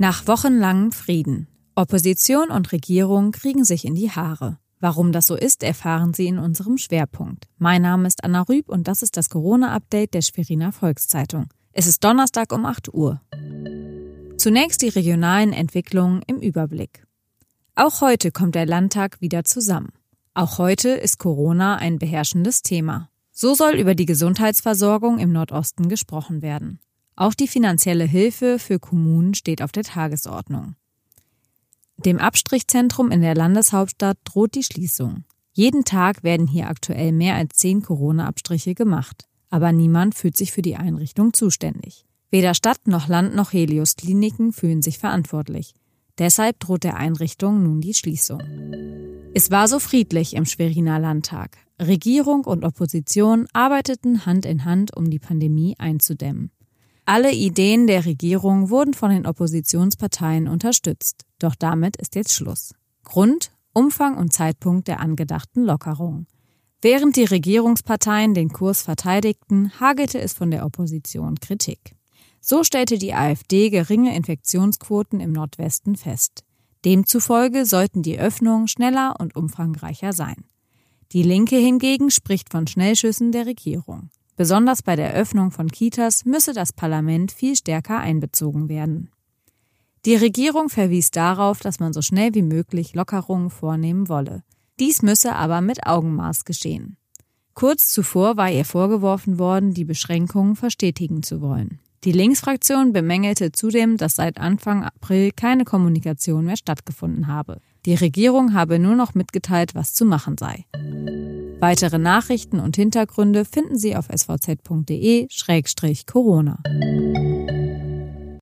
Nach wochenlangem Frieden. Opposition und Regierung kriegen sich in die Haare. Warum das so ist, erfahren Sie in unserem Schwerpunkt. Mein Name ist Anna Rüb und das ist das Corona-Update der Schweriner Volkszeitung. Es ist Donnerstag um 8 Uhr. Zunächst die regionalen Entwicklungen im Überblick. Auch heute kommt der Landtag wieder zusammen. Auch heute ist Corona ein beherrschendes Thema. So soll über die Gesundheitsversorgung im Nordosten gesprochen werden. Auch die finanzielle Hilfe für Kommunen steht auf der Tagesordnung. Dem Abstrichzentrum in der Landeshauptstadt droht die Schließung. Jeden Tag werden hier aktuell mehr als zehn Corona-Abstriche gemacht, aber niemand fühlt sich für die Einrichtung zuständig. Weder Stadt noch Land noch Helios Kliniken fühlen sich verantwortlich. Deshalb droht der Einrichtung nun die Schließung. Es war so friedlich im Schweriner Landtag. Regierung und Opposition arbeiteten Hand in Hand, um die Pandemie einzudämmen. Alle Ideen der Regierung wurden von den Oppositionsparteien unterstützt. Doch damit ist jetzt Schluss. Grund, Umfang und Zeitpunkt der angedachten Lockerung. Während die Regierungsparteien den Kurs verteidigten, hagelte es von der Opposition Kritik. So stellte die AfD geringe Infektionsquoten im Nordwesten fest. Demzufolge sollten die Öffnungen schneller und umfangreicher sein. Die Linke hingegen spricht von Schnellschüssen der Regierung. Besonders bei der Öffnung von Kitas müsse das Parlament viel stärker einbezogen werden. Die Regierung verwies darauf, dass man so schnell wie möglich Lockerungen vornehmen wolle. Dies müsse aber mit Augenmaß geschehen. Kurz zuvor war ihr vorgeworfen worden, die Beschränkungen verstetigen zu wollen. Die Linksfraktion bemängelte zudem, dass seit Anfang April keine Kommunikation mehr stattgefunden habe. Die Regierung habe nur noch mitgeteilt, was zu machen sei. Weitere Nachrichten und Hintergründe finden Sie auf svz.de-corona.